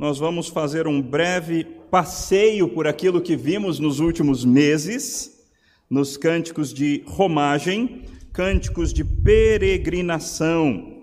nós vamos fazer um breve passeio por aquilo que vimos nos últimos meses, nos cânticos de romagem, cânticos de peregrinação.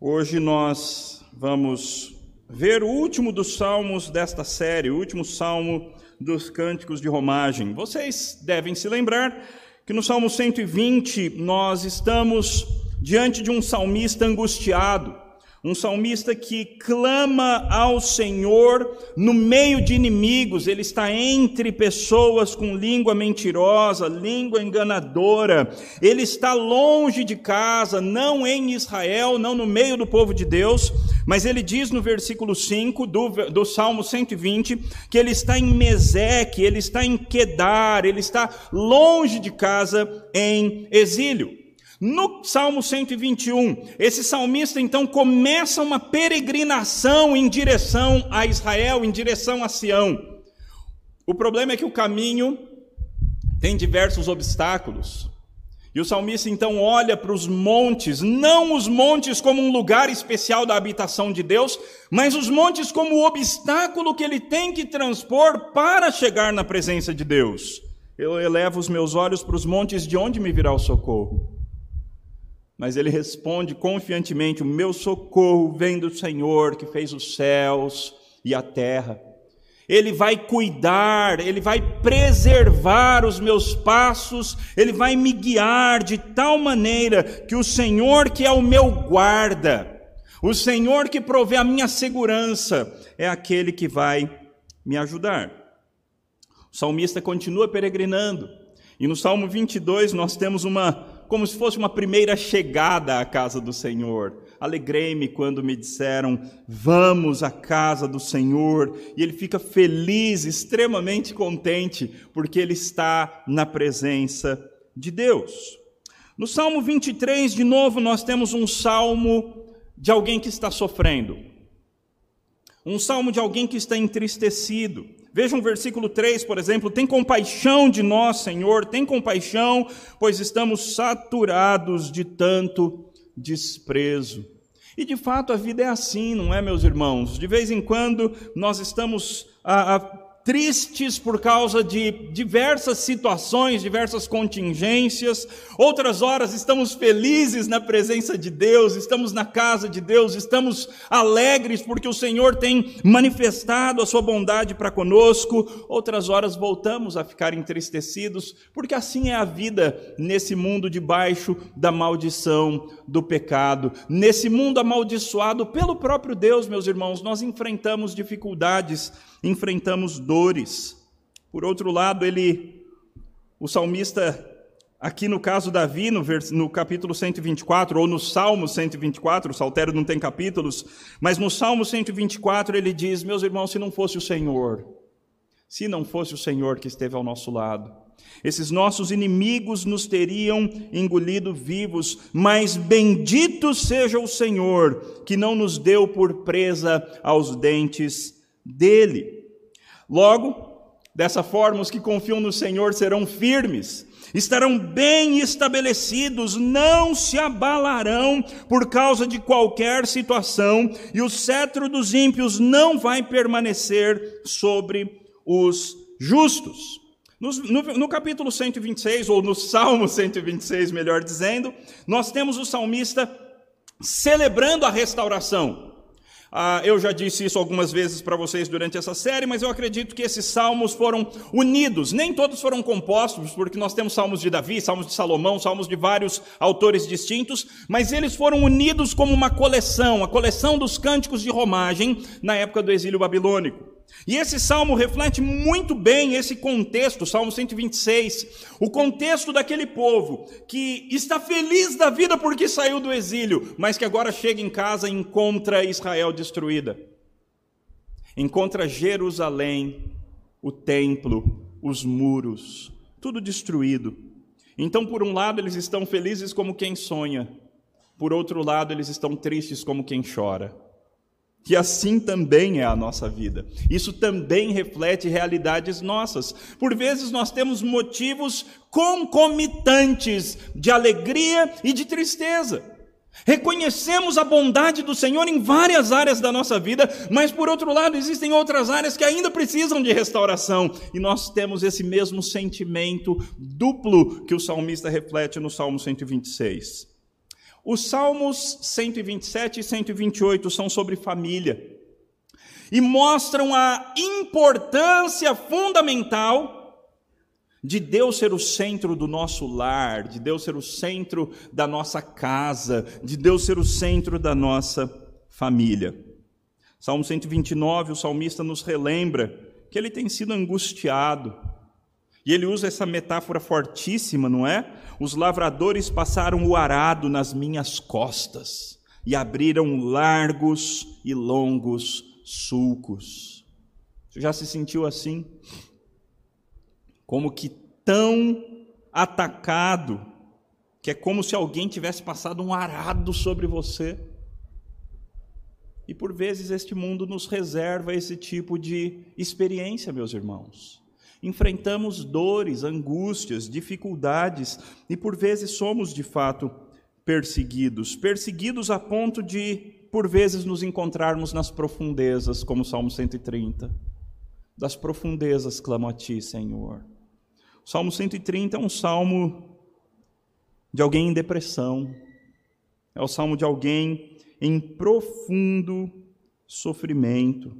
Hoje nós vamos ver o último dos salmos desta série, o último salmo dos cânticos de romagem. Vocês devem se lembrar que no Salmo 120 nós estamos diante de um salmista angustiado um salmista que clama ao Senhor no meio de inimigos, ele está entre pessoas com língua mentirosa, língua enganadora, ele está longe de casa, não em Israel, não no meio do povo de Deus, mas ele diz no versículo 5 do, do Salmo 120 que ele está em Meseque, ele está em Quedar, ele está longe de casa em exílio. No Salmo 121, esse salmista então começa uma peregrinação em direção a Israel, em direção a Sião. O problema é que o caminho tem diversos obstáculos. E o salmista então olha para os montes, não os montes como um lugar especial da habitação de Deus, mas os montes como o obstáculo que ele tem que transpor para chegar na presença de Deus. Eu elevo os meus olhos para os montes, de onde me virá o socorro? Mas ele responde confiantemente: O meu socorro vem do Senhor que fez os céus e a terra. Ele vai cuidar, ele vai preservar os meus passos, ele vai me guiar de tal maneira que o Senhor, que é o meu guarda, o Senhor que provê a minha segurança, é aquele que vai me ajudar. O salmista continua peregrinando, e no Salmo 22 nós temos uma como se fosse uma primeira chegada à casa do Senhor. Alegrei-me quando me disseram, vamos à casa do Senhor. E ele fica feliz, extremamente contente, porque ele está na presença de Deus. No Salmo 23, de novo, nós temos um salmo de alguém que está sofrendo. Um salmo de alguém que está entristecido. Vejam o versículo 3, por exemplo: Tem compaixão de nós, Senhor, tem compaixão, pois estamos saturados de tanto desprezo. E de fato a vida é assim, não é, meus irmãos? De vez em quando nós estamos a, tristes por causa de diversas situações, diversas contingências. Outras horas estamos felizes na presença de Deus, estamos na casa de Deus, estamos alegres porque o Senhor tem manifestado a sua bondade para conosco. Outras horas voltamos a ficar entristecidos, porque assim é a vida nesse mundo debaixo da maldição do pecado. Nesse mundo amaldiçoado pelo próprio Deus, meus irmãos, nós enfrentamos dificuldades enfrentamos Por outro lado, ele, o salmista, aqui no caso Davi, no, vers, no capítulo 124, ou no Salmo 124, o saltério não tem capítulos, mas no Salmo 124 ele diz: Meus irmãos, se não fosse o Senhor, se não fosse o Senhor que esteve ao nosso lado, esses nossos inimigos nos teriam engolido vivos, mas bendito seja o Senhor, que não nos deu por presa aos dentes dele. Logo, dessa forma, os que confiam no Senhor serão firmes, estarão bem estabelecidos, não se abalarão por causa de qualquer situação, e o cetro dos ímpios não vai permanecer sobre os justos. No, no, no, capítulo 126, ou no Salmo 126, melhor dizendo, nós temos o salmista celebrando a restauração. Ah, eu já disse isso algumas vezes para vocês durante essa série, mas eu acredito que esses salmos foram unidos. Nem todos foram compostos, porque nós temos salmos de Davi, salmos de Salomão, salmos de vários autores distintos, mas eles foram unidos como uma coleção, a coleção dos cânticos de romagem na época do exílio babilônico. E esse salmo reflete muito bem esse contexto, Salmo 126, o contexto daquele povo que está feliz da vida porque saiu do exílio, mas que agora chega em casa e encontra Israel destruída. Encontra Jerusalém, o templo, os muros, tudo destruído. Então, por um lado, eles estão felizes como quem sonha, por outro lado, eles estão tristes como quem chora que assim também é a nossa vida. Isso também reflete realidades nossas. Por vezes nós temos motivos concomitantes de alegria e de tristeza. Reconhecemos a bondade do Senhor em várias áreas da nossa vida, mas por outro lado, existem outras áreas que ainda precisam de restauração, e nós temos esse mesmo sentimento duplo que o salmista reflete no Salmo 126. Os Salmos 127 e 128 são sobre família e mostram a importância fundamental de Deus ser o centro do nosso lar, de Deus ser o centro da nossa casa, de Deus ser o centro da nossa família. Salmo 129, o salmista nos relembra que ele tem sido angustiado. E ele usa essa metáfora fortíssima, não é? Os lavradores passaram o arado nas minhas costas e abriram largos e longos sulcos. Você já se sentiu assim? como que tão atacado, que é como se alguém tivesse passado um arado sobre você. E por vezes este mundo nos reserva esse tipo de experiência, meus irmãos. Enfrentamos dores, angústias, dificuldades e por vezes somos de fato perseguidos perseguidos a ponto de, por vezes, nos encontrarmos nas profundezas, como o Salmo 130. Das profundezas clamo a ti, Senhor. O Salmo 130 é um salmo de alguém em depressão, é o salmo de alguém em profundo sofrimento,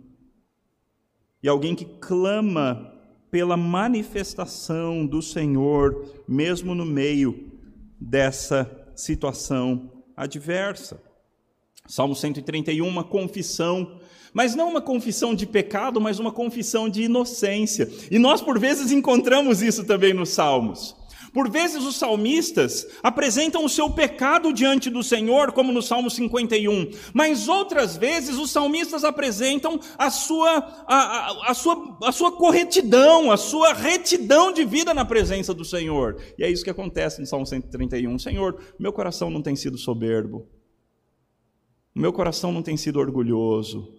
e alguém que clama pela manifestação do Senhor, mesmo no meio dessa situação adversa. Salmo 131, uma confissão mas não uma confissão de pecado, mas uma confissão de inocência. E nós, por vezes, encontramos isso também nos Salmos. Por vezes os salmistas apresentam o seu pecado diante do Senhor, como no Salmo 51, mas outras vezes os salmistas apresentam a sua, a, a, a, sua, a sua corretidão, a sua retidão de vida na presença do Senhor. E é isso que acontece no Salmo 131. Senhor, meu coração não tem sido soberbo, meu coração não tem sido orgulhoso,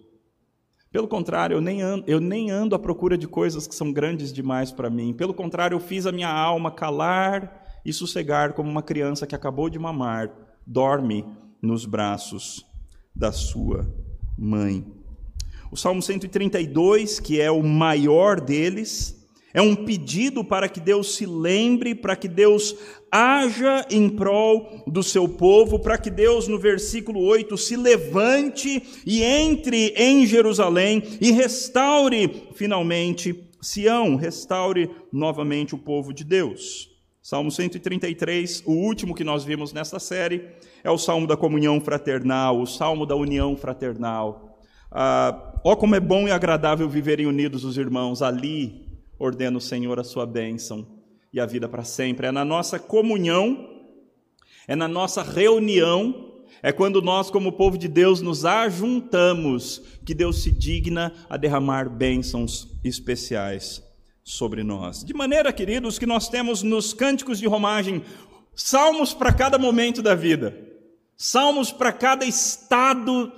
pelo contrário, eu nem, ando, eu nem ando à procura de coisas que são grandes demais para mim. Pelo contrário, eu fiz a minha alma calar e sossegar como uma criança que acabou de mamar, dorme nos braços da sua mãe. O Salmo 132, que é o maior deles, é um pedido para que Deus se lembre, para que Deus haja em prol do seu povo, para que Deus, no versículo 8, se levante e entre em Jerusalém e restaure finalmente Sião, restaure novamente o povo de Deus. Salmo 133, o último que nós vimos nesta série, é o salmo da comunhão fraternal, o salmo da união fraternal. Ah, ó, como é bom e agradável viverem unidos os irmãos, ali ordena o Senhor a sua bênção e a vida para sempre. É na nossa comunhão, é na nossa reunião, é quando nós, como povo de Deus, nos ajuntamos que Deus se digna a derramar bênçãos especiais sobre nós. De maneira, queridos, que nós temos nos cânticos de romagem salmos para cada momento da vida, salmos para cada estado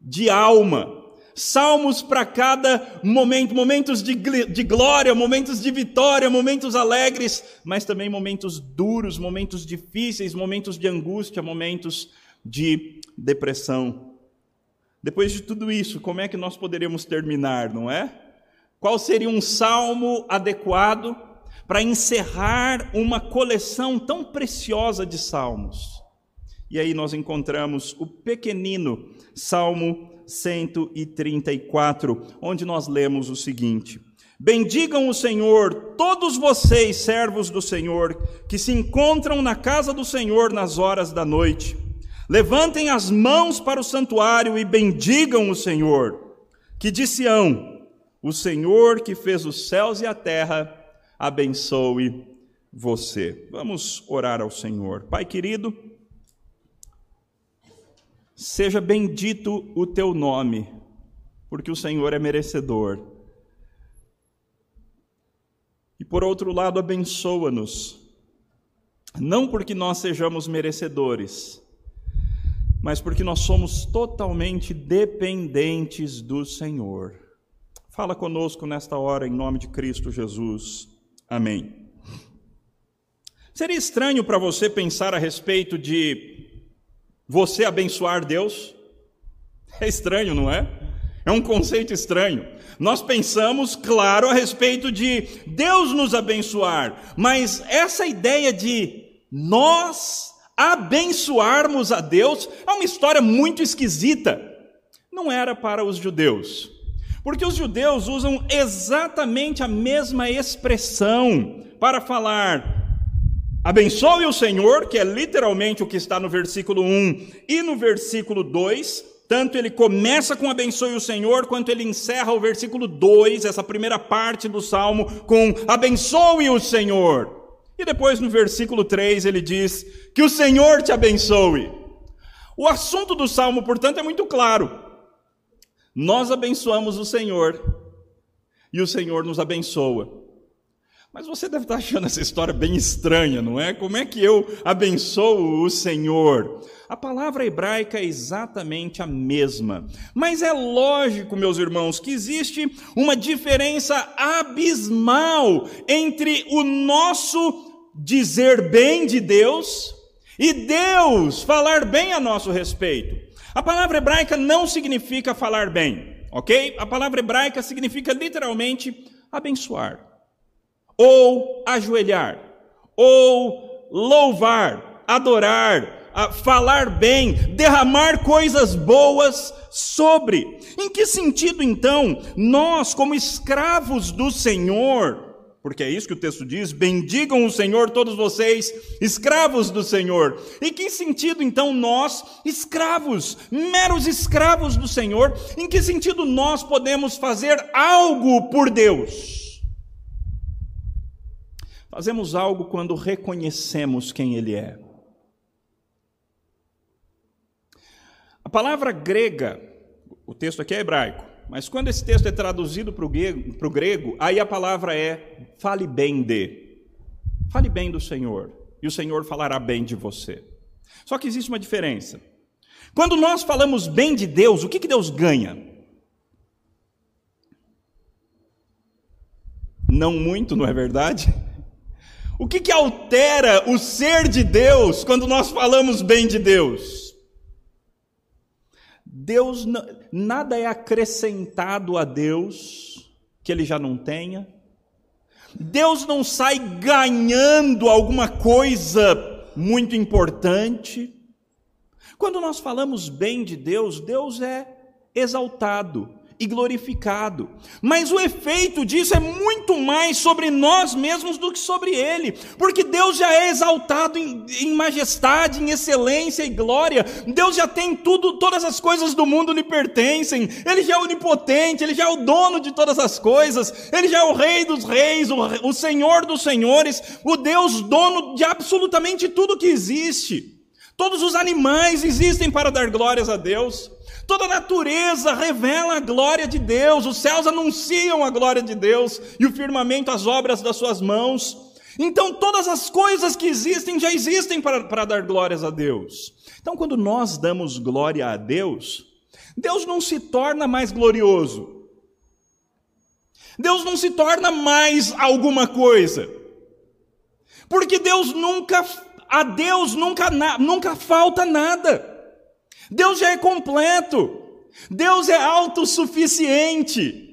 de alma salmos para cada momento, momentos de, de glória, momentos de vitória, momentos alegres, mas também momentos duros, momentos difíceis, momentos de angústia, momentos de depressão. Depois de tudo isso, como é que nós poderíamos terminar, não é? Qual seria um salmo adequado para encerrar uma coleção tão preciosa de salmos? E aí nós encontramos o pequenino Salmo 134, onde nós lemos o seguinte: Bendigam o Senhor, todos vocês, servos do Senhor, que se encontram na casa do Senhor nas horas da noite. Levantem as mãos para o santuário e bendigam o Senhor, que Sião, o Senhor que fez os céus e a terra, abençoe você. Vamos orar ao Senhor. Pai querido, Seja bendito o teu nome, porque o Senhor é merecedor. E por outro lado, abençoa-nos, não porque nós sejamos merecedores, mas porque nós somos totalmente dependentes do Senhor. Fala conosco nesta hora, em nome de Cristo Jesus. Amém. Seria estranho para você pensar a respeito de Você abençoar Deus? É estranho, não é? É um conceito estranho. Nós pensamos, claro, a respeito de Deus nos abençoar, mas essa ideia de nós abençoarmos a Deus é uma história muito esquisita. Não era para os judeus, porque os judeus usam exatamente a mesma expressão para falar abençoe o Senhor, que é literalmente o que está no versículo 1 e no versículo 2, tanto ele começa com abençoe o Senhor, quanto ele encerra o versículo 2, essa primeira parte do salmo, com abençoe o Senhor. E depois no versículo 3 ele diz que o Senhor te abençoe. O assunto do salmo, portanto, é muito claro. Nós abençoamos o Senhor e o Senhor nos abençoa. Mas você deve estar achando essa história bem estranha, não é? Como é que eu abençoo o Senhor? A palavra hebraica é exatamente a mesma. Mas é lógico, meus irmãos, que existe uma diferença abismal entre o nosso dizer bem de Deus e Deus falar bem a nosso respeito. A palavra hebraica não significa falar bem, ok? A palavra hebraica significa literalmente abençoar ou ajoelhar, ou louvar, adorar, falar bem, derramar coisas boas sobre. Em que sentido então nós, como escravos do Senhor, porque é isso que o texto diz: bendigam o Senhor todos vocês, escravos do Senhor. Em que sentido então nós, escravos, meros escravos do Senhor, em que sentido nós podemos fazer algo por Deus? Fazemos algo quando reconhecemos quem Ele é. A palavra grega, o texto aqui é hebraico, mas quando esse texto é traduzido para o grego, aí a palavra é fale bem de. Fale bem do Senhor, e o Senhor falará bem de você. Só que existe uma diferença. Quando nós falamos bem de Deus, o que, que Deus ganha? Não muito, não é verdade? O que, que altera o ser de Deus quando nós falamos bem de Deus? Deus nada é acrescentado a Deus que ele já não tenha. Deus não sai ganhando alguma coisa muito importante. Quando nós falamos bem de Deus, Deus é exaltado, e glorificado. Mas o efeito disso é muito mais sobre nós mesmos do que sobre Ele, porque Deus já é exaltado em, em, majestade, em excelência e glória. Deus já tem tudo, todas as coisas do mundo lhe pertencem. Ele já é onipotente, Ele já é o dono de todas as coisas. Ele já é o Rei dos Reis, o, o Senhor dos Senhores, o Deus dono de absolutamente tudo que existe. Todos os animais existem para dar glórias a Deus. Toda a natureza revela a glória de Deus, os céus anunciam a glória de Deus e o firmamento as obras das suas mãos. Então, todas as coisas que existem já existem para, para dar glórias a Deus. Então, quando nós damos glória a Deus, Deus não se torna mais glorioso. Deus não se torna mais alguma coisa. Porque Deus nunca, a Deus nunca, nunca falta nada. Deus já é completo. Deus é autossuficiente.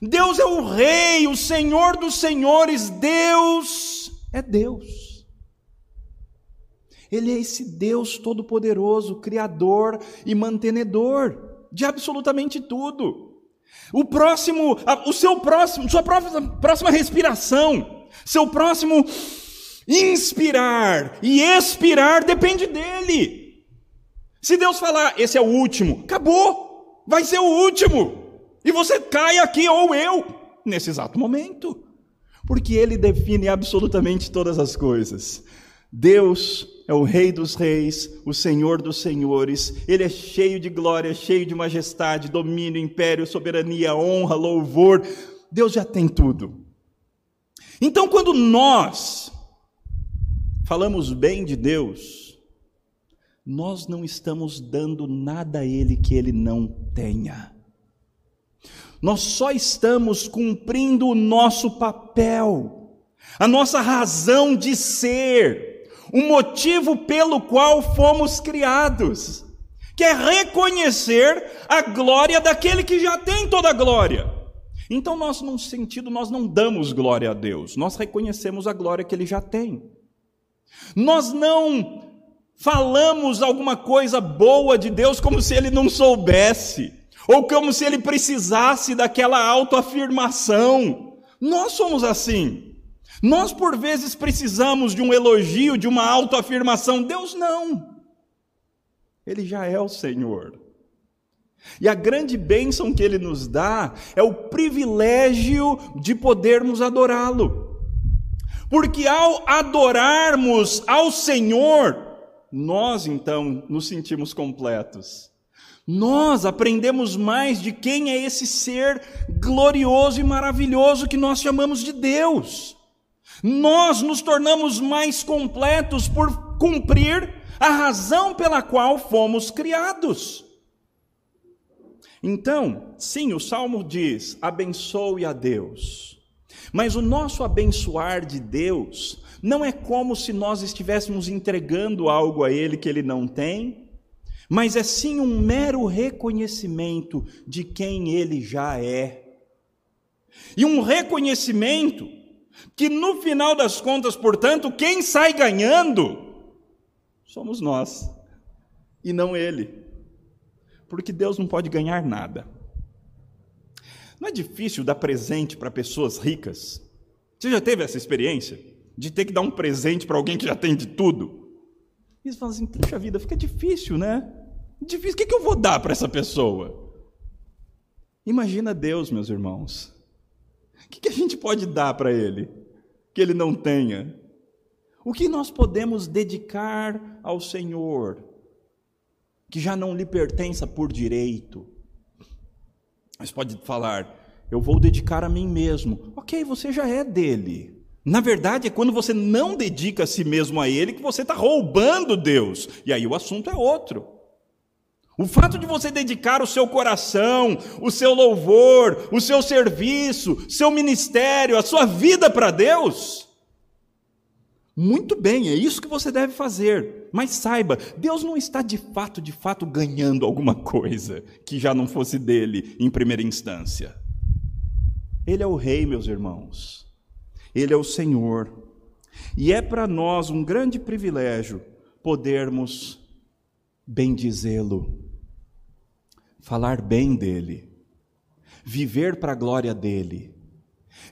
Deus é o Rei, o Senhor dos Senhores. Deus é Deus. Ele é esse Deus todo-poderoso, Criador e mantenedor de absolutamente tudo. O próximo, o seu próximo, sua próxima, próxima respiração, seu próximo inspirar e expirar depende dele. Se Deus falar, esse é o último, acabou, vai ser o último. E você cai aqui ou eu, nesse exato momento. Porque Ele define absolutamente todas as coisas. Deus é o Rei dos Reis, o Senhor dos Senhores, Ele é cheio de glória, cheio de majestade, domínio, império, soberania, honra, louvor. Deus já tem tudo. Então, quando nós falamos bem de Deus, nós não estamos dando nada a Ele que Ele não tenha. Nós só estamos cumprindo o nosso papel, a nossa razão de ser, o motivo pelo qual fomos criados, que é reconhecer a glória daquele que já tem toda a glória. Então, nós, num sentido, nós não damos glória a Deus, nós reconhecemos a glória que ele já tem. Nós não falamos alguma coisa boa de Deus como se ele não soubesse, ou como se ele precisasse daquela autoafirmação. Nós somos assim. Nós, por vezes, precisamos de um elogio, de uma autoafirmação. Deus não. Ele já é o Senhor. E a grande bênção que ele nos dá é o privilégio de podermos adorá-lo. Porque ao adorarmos ao Senhor, nós então nos sentimos completos. Nós aprendemos mais de quem é esse ser glorioso e maravilhoso que nós chamamos de Deus. Nós nos tornamos mais completos por cumprir a razão pela qual fomos criados. Então, sim, o salmo diz: abençoe a Deus. Mas o nosso abençoar de Deus não é como se nós estivéssemos entregando algo a Ele que Ele não tem, mas é sim um mero reconhecimento de quem Ele já é. E um reconhecimento que no final das contas, portanto, quem sai ganhando somos nós e não Ele porque Deus não pode ganhar nada. Não é difícil dar presente para pessoas ricas? Você já teve essa experiência? De ter que dar um presente para alguém que já tem de tudo? E você fala assim: puxa vida, fica difícil, né? Difícil, o que, que eu vou dar para essa pessoa? Imagina Deus, meus irmãos. O que, que a gente pode dar para Ele que Ele não tenha? O que nós podemos dedicar ao Senhor que já não lhe pertença por direito. Mas pode falar, eu vou dedicar a mim mesmo. Ok, você já é dele. Na verdade, é quando você não dedica a si mesmo a ele que você está roubando Deus. E aí o assunto é outro. O fato de você dedicar o seu coração, o seu louvor, o seu serviço, seu ministério, a sua vida para Deus, muito bem, é isso que você deve fazer. Mas saiba, Deus não está de fato, de fato ganhando alguma coisa que já não fosse dele em primeira instância. Ele é o rei, meus irmãos. Ele é o Senhor. E é para nós um grande privilégio podermos bendizê-lo, falar bem dele, viver para a glória dele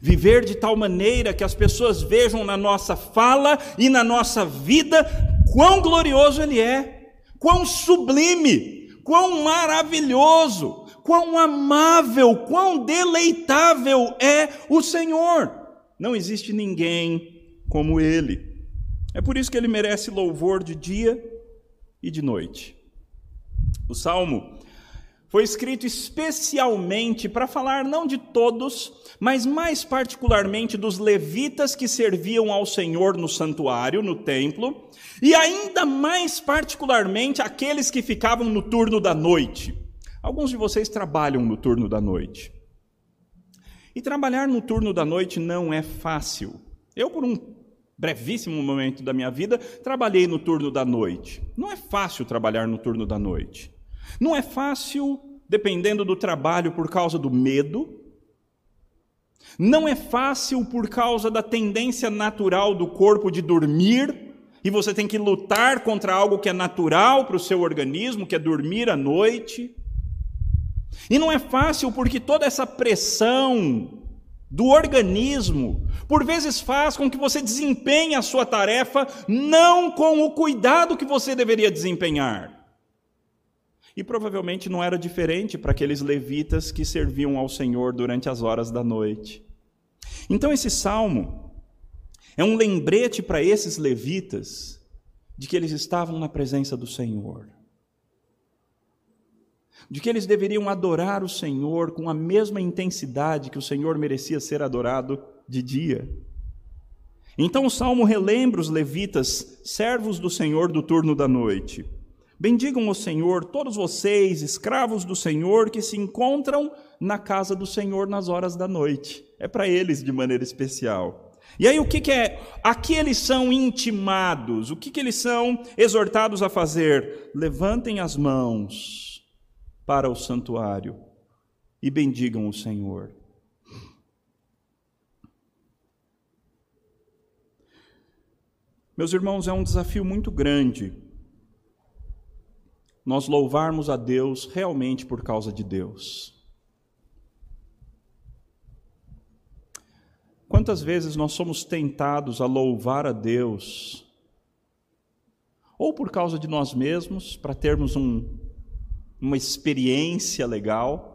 Viver de tal maneira que as pessoas vejam na nossa fala e na nossa vida quão glorioso Ele é, quão sublime, quão maravilhoso, quão amável, quão deleitável é o Senhor. Não existe ninguém como Ele. É por isso que Ele merece louvor de dia e de noite. O Salmo foi escrito especialmente para falar não de todos, mas mais particularmente dos levitas que serviam ao Senhor no santuário, no templo, e ainda mais particularmente aqueles que ficavam no turno da noite. Alguns de vocês trabalham no turno da noite. E trabalhar no turno da noite não é fácil. Eu, por um brevíssimo momento da minha vida, trabalhei no turno da noite. Não é fácil trabalhar no turno da noite. Não é fácil, dependendo do trabalho, por causa do medo. Não é fácil por causa da tendência natural do corpo de dormir, e você tem que lutar contra algo que é natural para o seu organismo, que é dormir à noite. E não é fácil porque toda essa pressão do organismo, por vezes faz com que você desempenhe a sua tarefa não com o cuidado que você deveria desempenhar. E provavelmente não era diferente para aqueles levitas que serviam ao Senhor durante as horas da noite. Então, esse salmo é um lembrete para esses levitas de que eles estavam na presença do Senhor, de que eles deveriam adorar o Senhor com a mesma intensidade que o Senhor merecia ser adorado de dia. Então, o salmo relembra os levitas, servos do Senhor do turno da noite Bendigam o Senhor, todos vocês, escravos do Senhor, que se encontram na casa do Senhor nas horas da noite. É para eles de maneira especial. E aí o que, que é? Aqui eles são intimados, o que, que eles são exortados a fazer? Levantem as mãos para o santuário e bendigam o Senhor. Meus irmãos, é um desafio muito grande nós louvarmos a Deus realmente por causa de Deus. Quantas vezes nós somos tentados a louvar a Deus, ou por causa de nós mesmos, para termos um, uma experiência legal,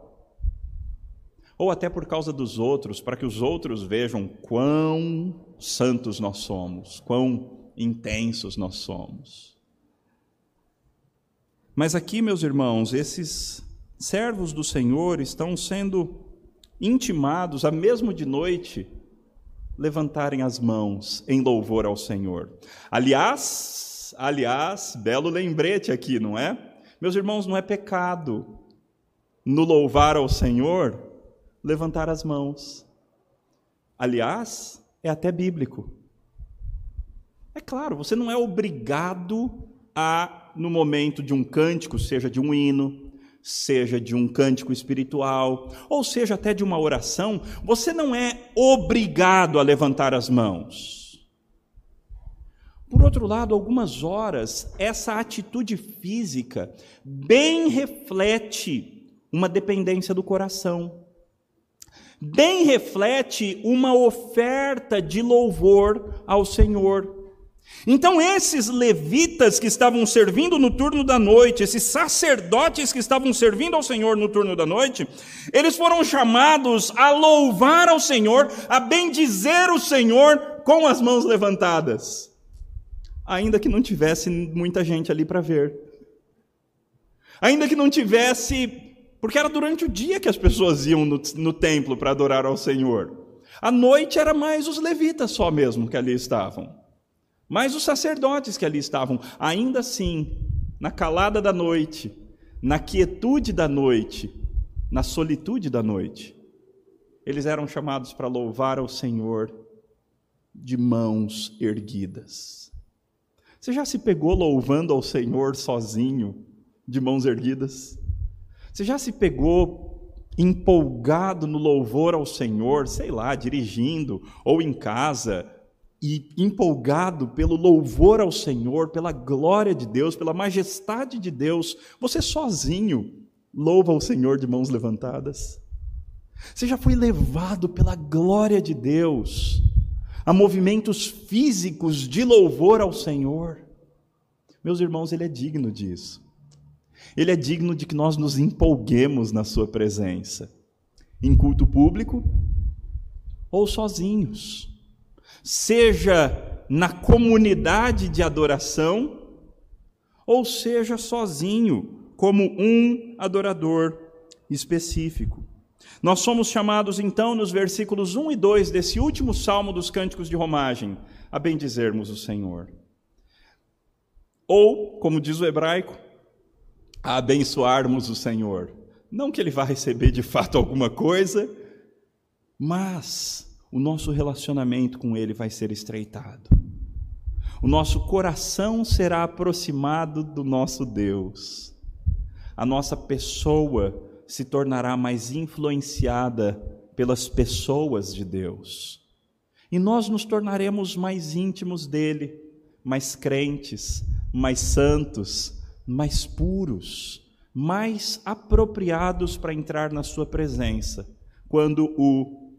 ou até por causa dos outros, para que os outros vejam quão santos nós somos, quão intensos nós somos. Mas aqui, meus irmãos, esses servos do Senhor estão sendo intimados, a mesmo de noite, levantarem as mãos em louvor ao Senhor. Aliás, aliás, belo lembrete aqui, não é? Meus irmãos, não é pecado no louvar ao Senhor levantar as mãos. Aliás, é até bíblico. É claro, você não é obrigado a, no momento de um cântico, seja de um hino, seja de um cântico espiritual, ou seja até de uma oração, você não é obrigado a levantar as mãos. Por outro lado, algumas horas, essa atitude física bem reflete uma dependência do coração, bem reflete uma oferta de louvor ao Senhor. Então, esses levitas que estavam servindo no turno da noite, esses sacerdotes que estavam servindo ao Senhor no turno da noite, eles foram chamados a louvar ao Senhor, a bendizer o Senhor com as mãos levantadas, ainda que não tivesse muita gente ali para ver, ainda que não tivesse, porque era durante o dia que as pessoas iam no, no templo para adorar ao Senhor, à noite era mais os levitas só mesmo que ali estavam. Mas os sacerdotes que ali estavam, ainda assim, na calada da noite, na quietude da noite, na solitude da noite, eles eram chamados para louvar ao Senhor de mãos erguidas. Você já se pegou louvando ao Senhor sozinho, de mãos erguidas? Você já se pegou empolgado no louvor ao Senhor, sei lá, dirigindo ou em casa, e empolgado pelo louvor ao Senhor, pela glória de Deus, pela majestade de Deus, você sozinho louva o Senhor de mãos levantadas? Você já foi levado pela glória de Deus a movimentos físicos de louvor ao Senhor? Meus irmãos, Ele é digno disso. Ele é digno de que nós nos empolguemos na Sua presença, em culto público ou sozinhos seja na comunidade de adoração, ou seja sozinho, como um adorador específico. Nós somos chamados então, nos versículos 1 e 2 desse último salmo dos cânticos de romagem, a bendizermos o Senhor. Ou, como diz o hebraico, a abençoarmos o Senhor. Não que ele vá receber de fato alguma coisa, mas o nosso relacionamento com Ele vai ser estreitado. O nosso coração será aproximado do nosso Deus. A nossa pessoa se tornará mais influenciada pelas pessoas de Deus. E nós nos tornaremos mais íntimos dele, mais crentes, mais santos, mais puros, mais apropriados para entrar na sua presença, quando o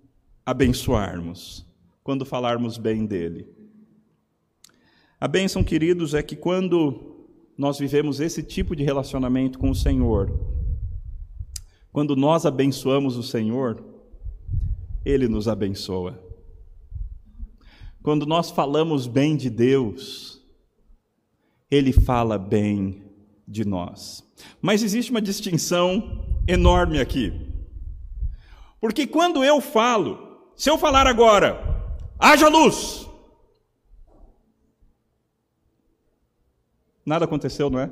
abençoarmos, quando falarmos bem dele. A bênção, queridos, é que quando nós vivemos esse tipo de relacionamento com o Senhor, quando nós abençoamos o Senhor, ele nos abençoa. Quando nós falamos bem de Deus, ele fala bem de nós. Mas existe uma distinção enorme aqui. Porque quando eu falo, se eu falar agora, haja luz, nada aconteceu, não é?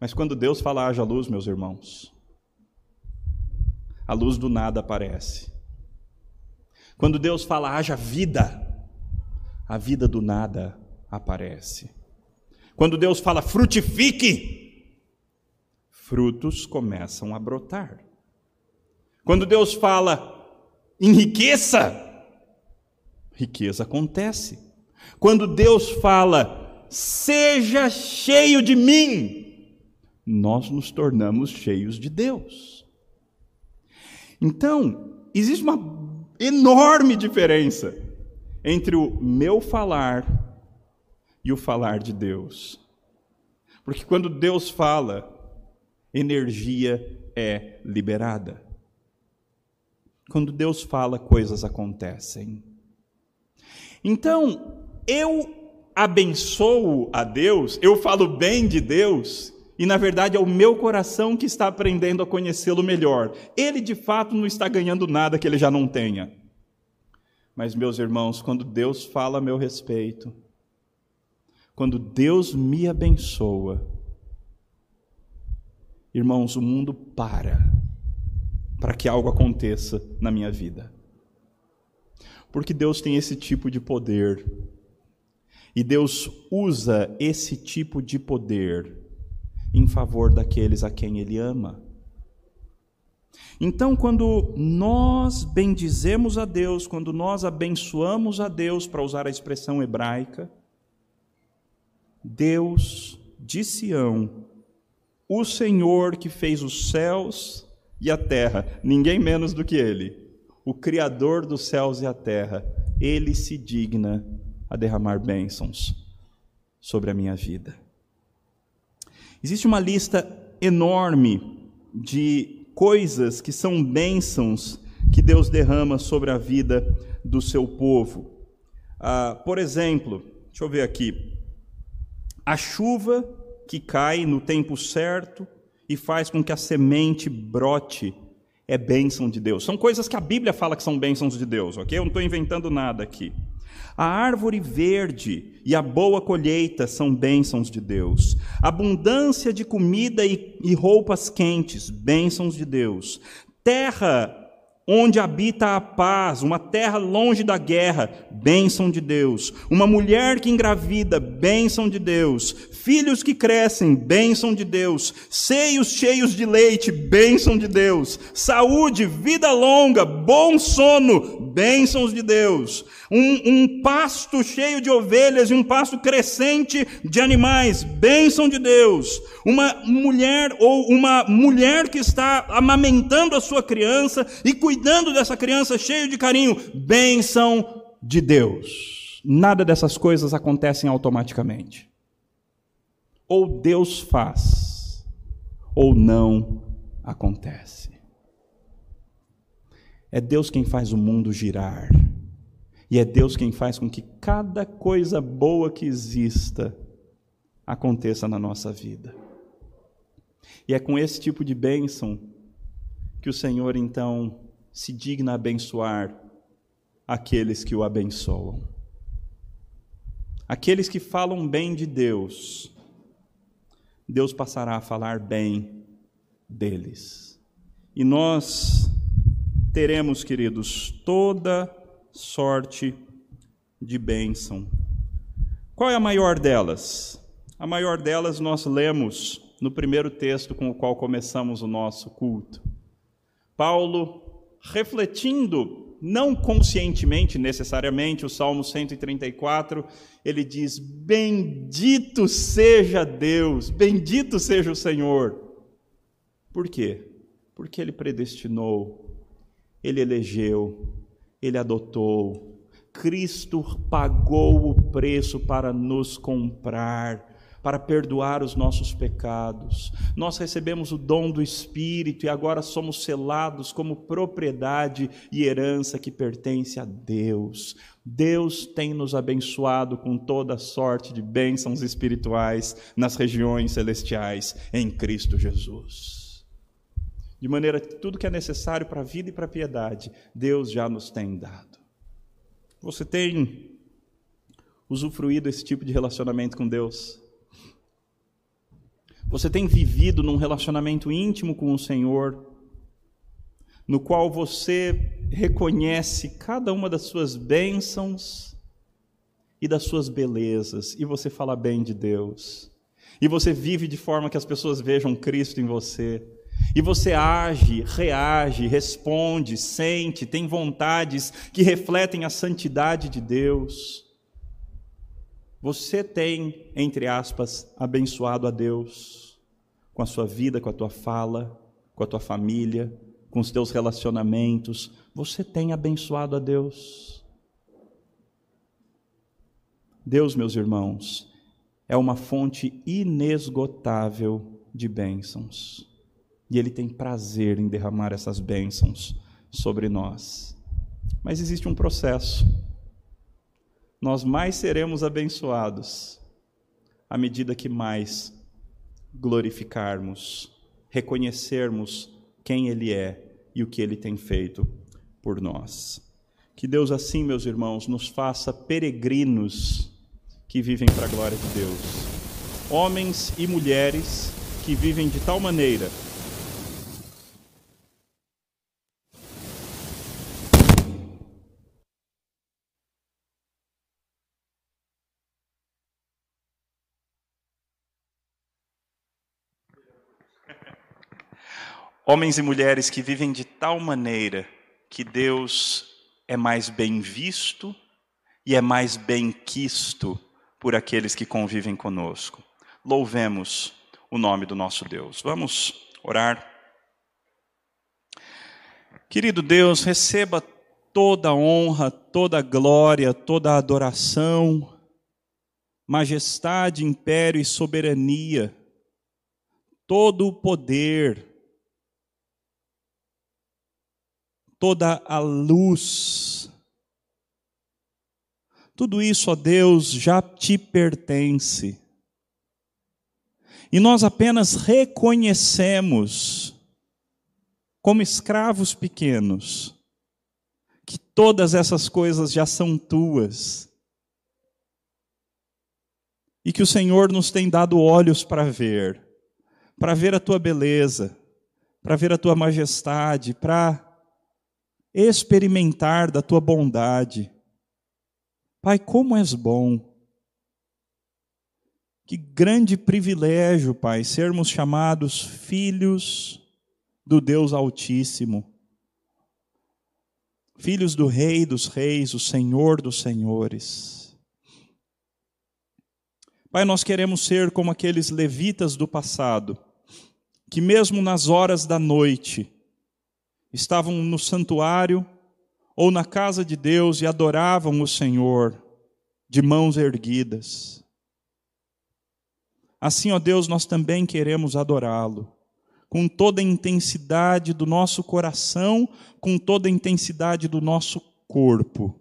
Mas quando Deus fala haja luz, meus irmãos, a luz do nada aparece. Quando Deus fala haja vida, a vida do nada aparece. Quando Deus fala frutifique, frutos começam a brotar. Quando Deus fala enriqueça, riqueza acontece. Quando Deus fala seja cheio de mim, nós nos tornamos cheios de Deus. Então, existe uma enorme diferença entre o meu falar e o falar de Deus. Porque quando Deus fala, energia é liberada. Quando Deus fala, coisas acontecem. Então, eu abençoo a Deus, eu falo bem de Deus, e na verdade é o meu coração que está aprendendo a conhecê-lo melhor. Ele de fato não está ganhando nada que ele já não tenha. Mas, meus irmãos, quando Deus fala a meu respeito, quando Deus me abençoa, irmãos, o mundo para para que algo aconteça na minha vida. Porque Deus tem esse tipo de poder. E Deus usa esse tipo de poder em favor daqueles a quem Ele ama. Então, quando nós bendizemos a Deus, quando nós abençoamos a Deus, para usar a expressão hebraica, Deus de Sião, o Senhor que fez os céus e a terra, ninguém menos do que Ele, o Criador dos céus e a terra, Ele se digna a derramar bênçãos sobre a minha vida. Existe uma lista enorme de coisas que são bênçãos que Deus derrama sobre a vida do seu povo. Ah, por exemplo, deixa eu ver aqui. A chuva que cai no tempo certo e faz com que a semente brote é bênção de Deus. São coisas que a Bíblia fala que são bênçãos de Deus, ok? Eu não estou inventando nada aqui. A árvore verde e a boa colheita são bênçãos de Deus. Abundância de comida e, e roupas quentes, bênçãos de Deus. Terra onde habita a paz, uma terra longe da guerra, bênção de Deus. Uma mulher que engravida, bênção de Deus. Filhos que crescem, bênção de Deus. Seios cheios de leite, bênção de Deus. Saúde, vida longa, bom sono, bênçãos de Deus. Um, um pasto cheio de ovelhas e um pasto crescente de animais, bênção de Deus. Uma mulher ou uma mulher que está amamentando a sua criança e cuidando dessa criança cheio de carinho, bênção de Deus. Nada dessas coisas acontecem automaticamente. Ou Deus faz, ou não acontece. É Deus quem faz o mundo girar. E é Deus quem faz com que cada coisa boa que exista aconteça na nossa vida. E é com esse tipo de bênção que o Senhor então se digna abençoar aqueles que o abençoam. Aqueles que falam bem de Deus, Deus passará a falar bem deles. E nós teremos, queridos, toda sorte de bênção. Qual é a maior delas? A maior delas nós lemos no primeiro texto com o qual começamos o nosso culto. Paulo refletindo, não conscientemente necessariamente, o Salmo 134, ele diz: Bendito seja Deus, bendito seja o Senhor. Por quê? Porque ele predestinou, ele elegeu, ele adotou, Cristo pagou o preço para nos comprar para perdoar os nossos pecados. Nós recebemos o dom do Espírito e agora somos selados como propriedade e herança que pertence a Deus. Deus tem nos abençoado com toda sorte de bênçãos espirituais nas regiões celestiais em Cristo Jesus. De maneira que tudo que é necessário para a vida e para a piedade, Deus já nos tem dado. Você tem usufruído esse tipo de relacionamento com Deus? Você tem vivido num relacionamento íntimo com o Senhor? no qual você reconhece cada uma das suas bênçãos e das suas belezas, e você fala bem de Deus, e você vive de forma que as pessoas vejam Cristo em você, e você age, reage, responde, sente, tem vontades que refletem a santidade de Deus. Você tem, entre aspas, abençoado a Deus com a sua vida, com a tua fala, com a tua família, com os teus relacionamentos. Você tem abençoado a Deus. Deus, meus irmãos, é uma fonte inesgotável de bênçãos. E Ele tem prazer em derramar essas bênçãos sobre nós. Mas existe um processo. Nós mais seremos abençoados à medida que mais glorificarmos, reconhecermos quem Ele é e o que Ele tem feito por nós. Que Deus, assim, meus irmãos, nos faça peregrinos que vivem para a glória de Deus. Homens e mulheres que vivem de tal maneira Homens e mulheres que vivem de tal maneira que Deus é mais bem visto e é mais bem quisto por aqueles que convivem conosco. Louvemos o nome do nosso Deus. Vamos orar. Querido Deus, receba toda honra, toda glória, toda adoração, majestade, império e soberania, todo o poder, toda a luz. Tudo isso, ó Deus, já te pertence. E nós apenas reconhecemos, como escravos pequenos, que todas essas coisas já são tuas. E que o Senhor nos tem dado olhos para ver, para ver a tua beleza, para ver a tua majestade, para experimentar da tua bondade. Pai, como és bom. Que grande privilégio, Pai, sermos chamados filhos do Deus Altíssimo. Filhos do Rei dos Reis, o Senhor dos Senhores. Pai, nós queremos ser como aqueles levitas do passado, que mesmo nas horas da noite, estavam no santuário ou na casa de Deus e adoravam o Senhor de mãos erguidas. Assim, ó Deus, nós também queremos adorá-lo com toda a intensidade do nosso coração, com toda a intensidade do nosso corpo,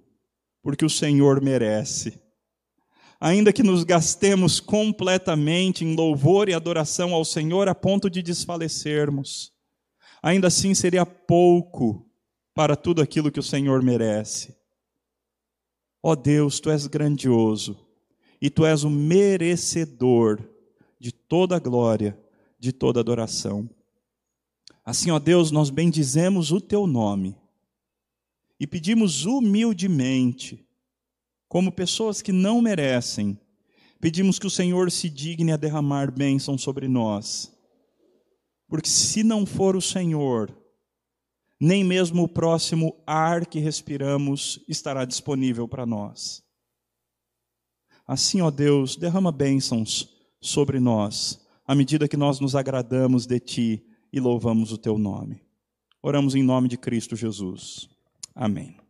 porque o Senhor merece. Ainda que nos gastemos completamente em louvor e adoração ao Senhor a ponto de desfalecermos, ainda assim seria pouco para tudo aquilo que o Senhor merece. Ó oh Deus, tu és grandioso e tu és o merecedor de toda glória, de toda adoração. Assim, ó Deus, nós bendizemos o teu nome e pedimos humildemente, como pessoas que não merecem, pedimos que o Senhor se digne a derramar bênção sobre nós porque se não for o Senhor, nem mesmo o próximo ar que respiramos estará disponível para nós. Assim, ó Deus, derrama bênçãos sobre nós, à medida que nós nos agradamos de Ti e louvamos o Teu nome. Oramos em nome de Cristo Jesus. Amém.